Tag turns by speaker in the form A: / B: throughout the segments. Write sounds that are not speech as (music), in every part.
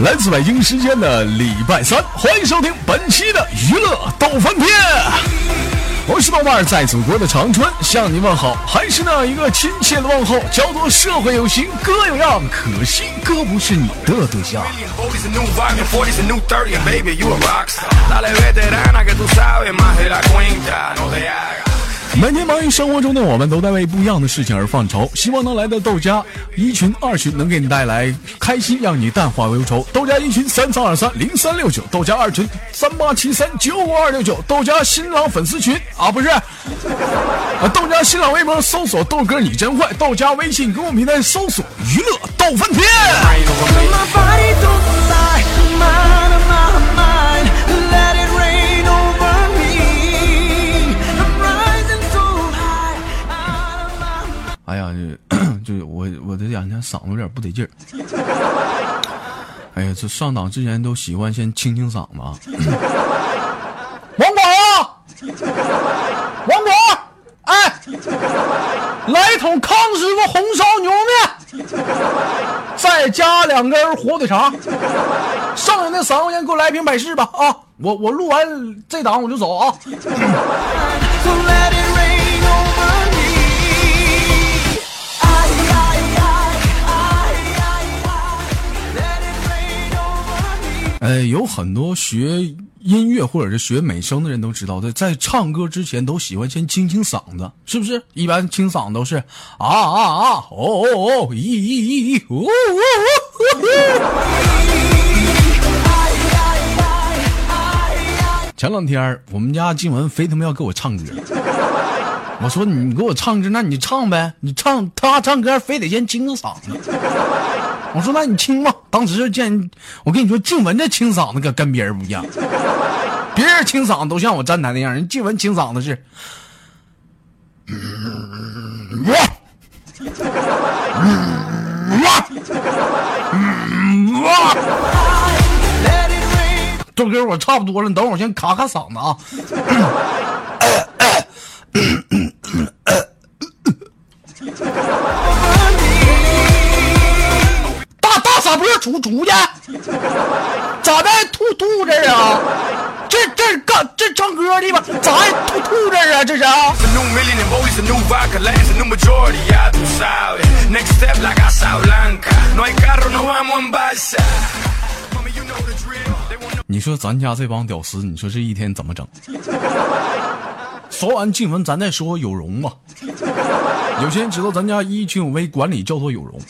A: 来自北京时间的礼拜三，欢迎收听本期的娱乐逗翻天。我是豆瓣，在祖国的长春向你问好，还是那一个亲切的问候，叫做社会有型哥有样，可惜哥不是你的对象。每天忙于生活中的我们，都在为不一样的事情而犯愁。希望能来到豆家一群、二群能给你带来开心，让你淡化忧愁。豆家一群三三二三零三六九，豆家二群三八七三九五二六九，豆家新浪粉丝群啊，不是，啊，豆家新浪微博搜索豆哥你真坏，豆家微信公众平台搜索娱乐豆翻天。(clears throat) 就是我我这两天嗓子有点不得劲儿。哎呀，这上档之前都喜欢先清清嗓子。(laughs) 王管啊，王管，哎，来一桶康师傅红烧牛肉面，再加两根火腿肠，剩下那三块钱给我来一瓶百事吧啊！我我录完这档我就走啊。呃，有很多学音乐或者是学美声的人都知道在，在唱歌之前都喜欢先清清嗓子，是不是？一般清嗓都是啊啊啊，哦哦哦，咦咦咦，咦，呜呜呜。前两天我们家静文非他妈要给我唱歌，我说你给我唱歌，那你唱呗，你唱他唱歌非得先清个嗓子。我说那你清吧，当时就见我跟你说，静文这清嗓子可跟别人不一样，别人清嗓子都像我站台那样，人静文清嗓子是，哇，哇，哇，(clears throat) 豆哥我差不多了，你等会儿我先卡卡嗓子啊。出去？咋的？吐吐这儿啊？这这干这唱歌的吧？咋还吐吐这儿啊？这是啊？你说咱家这帮屌丝，你说这一天怎么整？说完静文，咱再说有容吧。有些人知道咱家一群有为管理叫做有容。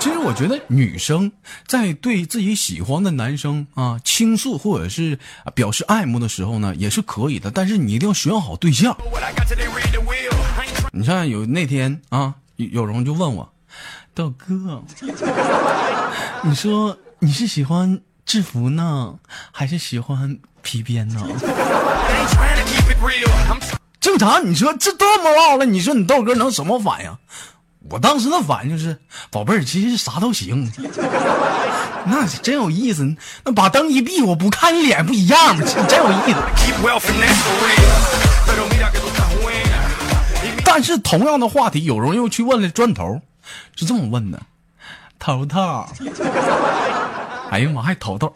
A: 其实我觉得女生在对自己喜欢的男生啊倾诉或者是表示爱慕的时候呢，也是可以的，但是你一定要选好对象。你看有那天啊，有容就问我，豆哥，(laughs) 你说你是喜欢制服呢，还是喜欢皮鞭呢？(laughs) 正常，你说这这么唠了，你说你豆哥能什么反应？我当时那反应就是，宝贝儿，其实啥都行，(laughs) 那真有意思。那把灯一闭，我不看你脸不一样吗？真有意思。但是同样的话题，有人又去问了砖头，是这么问的：头头，(laughs) 哎呀妈，还头 (laughs) 头，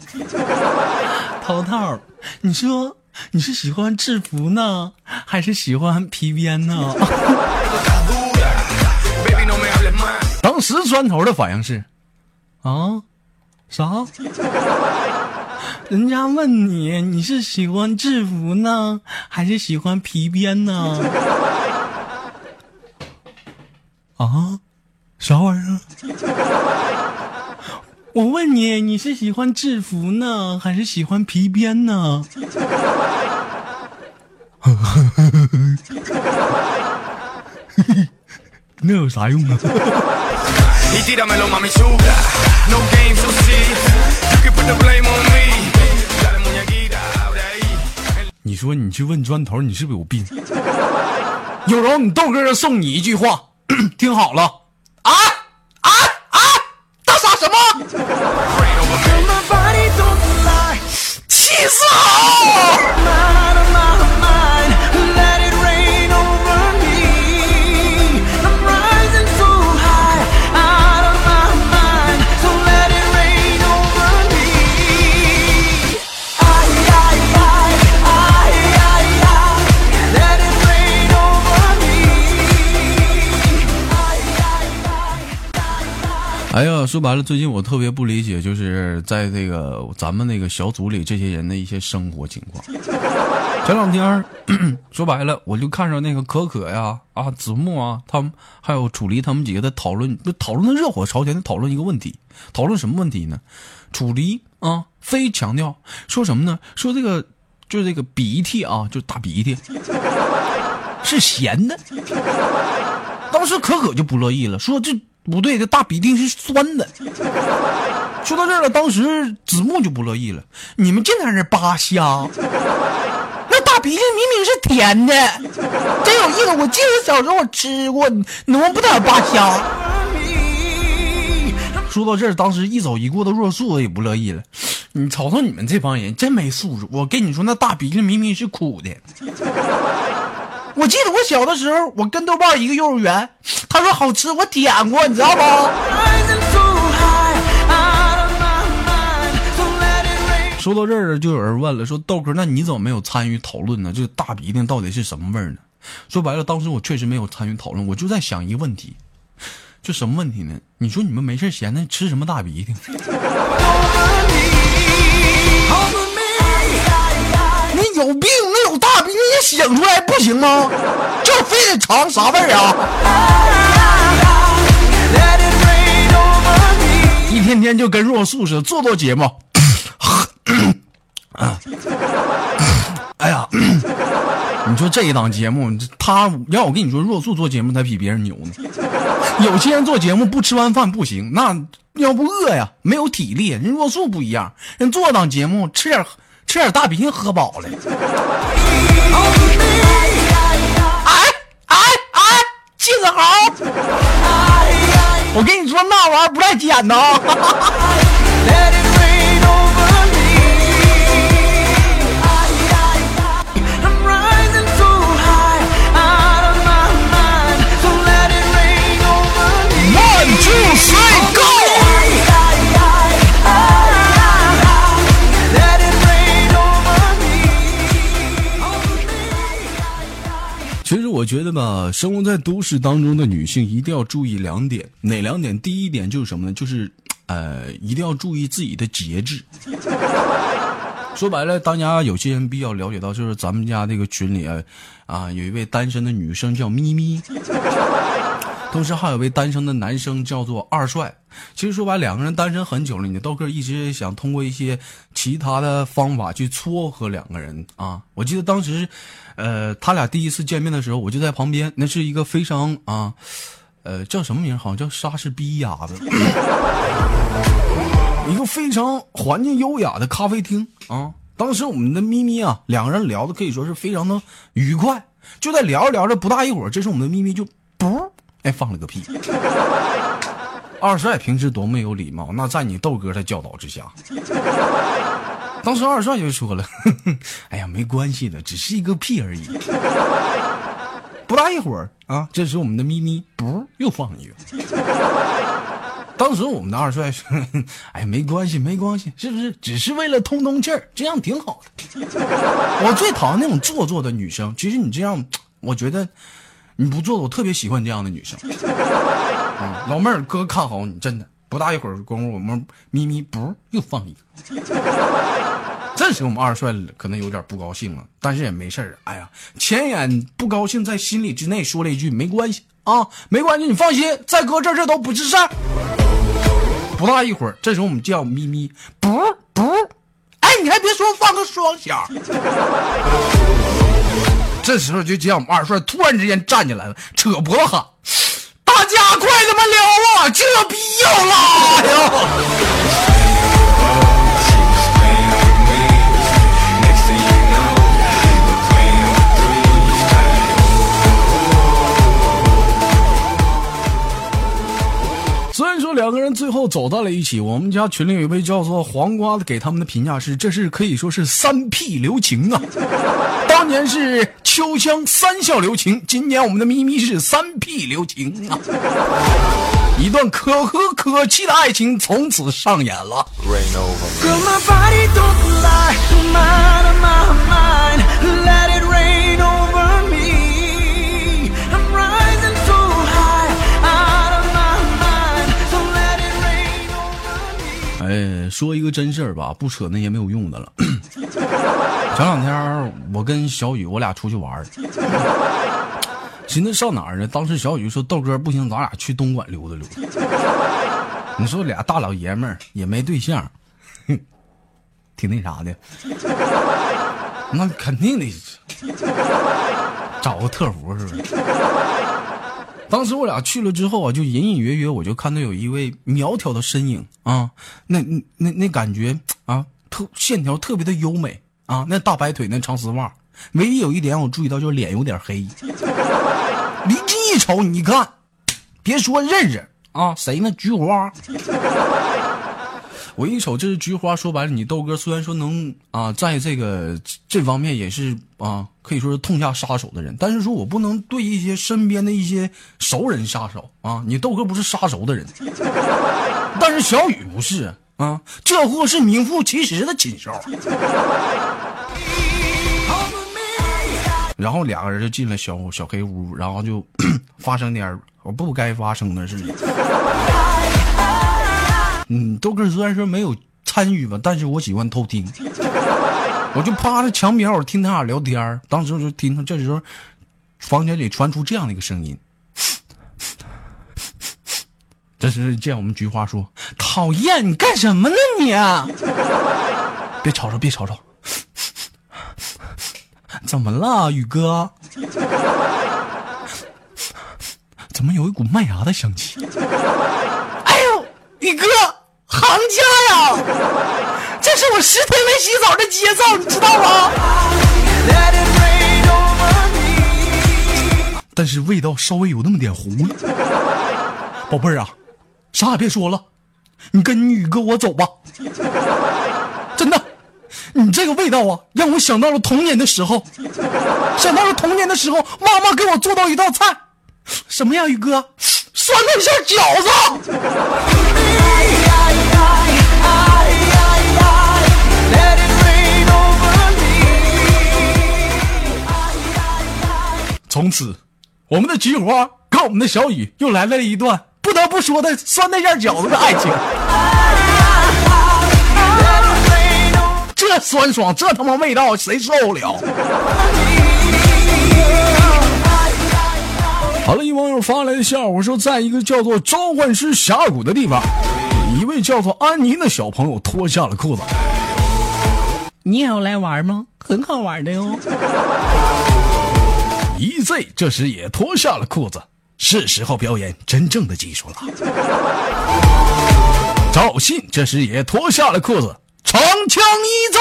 A: 头头，你说你是喜欢制服呢，还是喜欢皮鞭呢？石砖头的反应是，啊，啥？人家问你，你是喜欢制服呢，还是喜欢皮鞭呢？啊，啥玩意儿？我问你，你是喜欢制服呢，还是喜欢皮鞭呢？(laughs) 那有啥用啊？你说你去问砖头，你是不是有病？(laughs) 有容，你豆哥送你一句话，(coughs) 听好了说白了，最近我特别不理解，就是在这个咱们那个小组里这些人的一些生活情况。(laughs) 前两天说白了，我就看着那个可可呀、啊子木啊，他们还有楚离他们几个在讨论，就讨论的热火朝天的讨论一个问题，讨论什么问题呢？楚离啊，非强调说什么呢？说这个就是这个鼻涕啊，就是大鼻涕是咸的。当时可可就不乐意了，说这。不对，这大鼻涕是酸的。说到这儿了，当时子木就不乐意了。你们净在那扒瞎，那大鼻涕明明是甜的，真有意思。我记得小时候我吃过，你能不能不在那扒瞎？说到这儿，当时一走一过的若素也不乐意了。你瞅瞅你们这帮人，真没素质！我跟你说，那大鼻涕明明是苦的。(laughs) 我记得我小的时候，我跟豆瓣一个幼儿园，他说好吃，我点过，你知道不？说到这儿，就有人问了，说豆哥，那你怎么没有参与讨论呢？这个大鼻涕到底是什么味儿呢？说白了，当时我确实没有参与讨论，我就在想一个问题，就什么问题呢？你说你们没事闲的吃什么大鼻涕？有病！那有大病你也醒出来不行吗？就非得尝啥味儿啊？一天天就跟若素似的做做节目。哎呀，你说这一档节目，他要我跟你说，若素做节目才比别人牛呢。有些人做节目不吃完饭不行，那要不饿呀，没有体力。人若素不一样，人做档节目吃点。吃点大鼻涕喝饱了。哎哎哎，季子豪！我跟你说，那玩意儿不带捡的。啊 (laughs) 我觉得吧，生活在都市当中的女性一定要注意两点，哪两点？第一点就是什么呢？就是，呃，一定要注意自己的节制。(laughs) 说白了，大家有些人比较了解到，就是咱们家这个群里啊，啊，有一位单身的女生叫咪咪，同时还有位单身的男生叫做二帅。其实说白，两个人单身很久了，你豆哥一直想通过一些其他的方法去撮合两个人啊。我记得当时，呃，他俩第一次见面的时候，我就在旁边，那是一个非常啊，呃，叫什么名？好像叫莎士比亚的，(laughs) 一个非常环境优雅的咖啡厅啊。当时我们的咪咪啊，两个人聊的可以说是非常的愉快，就在聊着聊着，不大一会儿，这时我们的咪咪就不哎放了个屁。二帅平时多么有礼貌，那在你豆哥的教导之下，当时二帅就说了：“ (laughs) 哎呀，没关系的，只是一个屁而已。”不大一会儿啊，这时我们的咪咪不又放一个。当时我们的二帅说：“哎，没关系，没关系，是不是？只是为了通通气儿，这样挺好的。(laughs) ”我最讨厌那种做作的女生。其实你这样，我觉得你不做，我特别喜欢这样的女生。(laughs) 啊，老妹儿，哥看好你，真的。不大一会儿功夫，我们咪咪不又放一个。(laughs) 这时我们二帅可能有点不高兴了，但是也没事儿。哎呀，前眼不高兴，在心里之内说了一句：“没关系啊，没关系，你放心，在哥这这都不是事儿。”不大一会儿，这时候我们叫咪咪，不不，哎，你还别说，放个双响。这时候就见我们二帅突然之间站起来了，扯脖子喊。大家快他妈聊啊！这逼要拉呀！虽然说两个人最后走到了一起，我们家群里有一位叫做黄瓜的，给他们的评价是：这是可以说是三 P 留情啊！当年是。秋香三笑留情，今年我们的咪咪是三屁留情啊！一段可歌可泣的爱情从此上演了。哎，说一个真事儿吧，不扯那些没有用的了。前两天我跟小雨我俩出去玩寻思上哪儿呢？当时小雨说：“豆哥不行，咱俩去东莞溜达溜达。”你说俩大老爷们儿也没对象，挺那啥的。那肯定得找个特服是不是？当时我俩去了之后啊，就隐隐约约我就看到有一位苗条的身影啊，那那那感觉啊，特线条特别的优美。啊，那大白腿，那长丝袜，唯一有一点我注意到就是脸有点黑。(laughs) 离近一瞅，你看，别说认识啊，谁呢？菊花。(laughs) 我一瞅这是菊花，说白了，你豆哥虽然说能啊，在这个这方面也是啊，可以说是痛下杀手的人，但是说我不能对一些身边的一些熟人下手啊。你豆哥不是杀熟的人，(laughs) 但是小雨不是。啊，这货是名副其实的禽兽。然后两个人就进了小小黑屋，然后就发生点我不该发生的事情。嗯，豆哥虽然说没有参与吧，但是我喜欢偷听。我就趴在墙边，我听他俩聊天当时我就听，这时候房间里传出这样的一个声音。这是见我们菊花说：“讨厌，你干什么呢你？别吵吵，别吵吵。怎么了，宇哥？怎么有一股麦芽的香气？哎呦，宇哥，行家呀！这是我十天没洗澡的节奏，你知道吗？但是味道稍微有那么点糊了，宝贝儿啊。”啥也别说了，你跟你宇哥我走吧。真的，你这个味道啊，让我想到了童年的时候，想到了童年的时候，妈妈给我做到一道菜，什么呀，宇哥？酸菜馅饺子。从此，我们的菊花跟我们的小雨又来了一段。不得不说的酸菜馅饺子的爱情，这酸爽，这他妈味道，谁受得了？好了，一网友发来的笑话说，在一个叫做召唤师峡谷的地方，一位叫做安妮的小朋友脱下了裤子。你也要来玩吗？很好玩的哟。EZ 这时也脱下了裤子。是时候表演真正的技术了。(laughs) 赵信这时也脱下了裤子，长枪一在。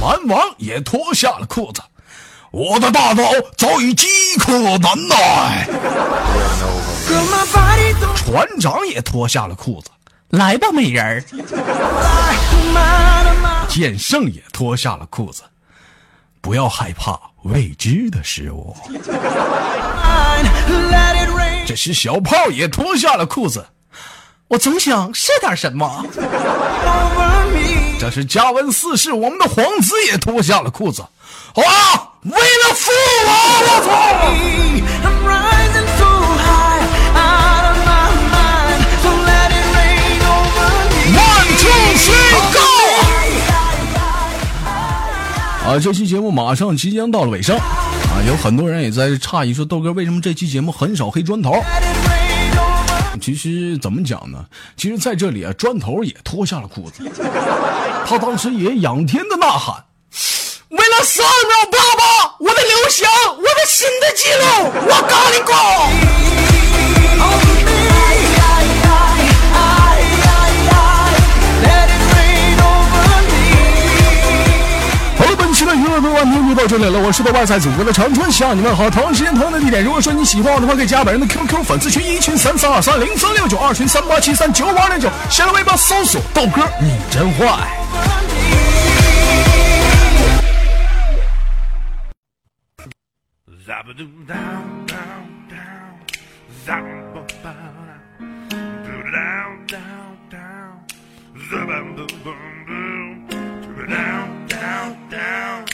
A: 蛮王也脱下了裤子，我的大刀早已饥渴难耐。船长也脱下了裤子，来吧，美人儿。剑圣也脱下了裤子，不要害怕。未知的事物。这时小炮也脱下了裤子，我总想是点什么。这时加温四世，我们的皇子也脱下了裤子，啊！为了父王，我操这期节目马上即将到了尾声，啊，有很多人也在诧异说豆哥为什么这期节目很少黑砖头？其实怎么讲呢？其实在这里啊，砖头也脱下了裤子，他当时也仰天的呐喊：“为了三秒爸爸，我的刘翔，我的新的纪录，我咖喱过！”这里了。我是豆瓣在祖国的长春向你们好。同样时间同样的地点，如果说你喜欢我的话，可以加本人的 QQ 粉丝群一群三三二三零三六九，二群三八七三九五二零九，新浪微博搜索豆哥，你真坏。
B: Down, down,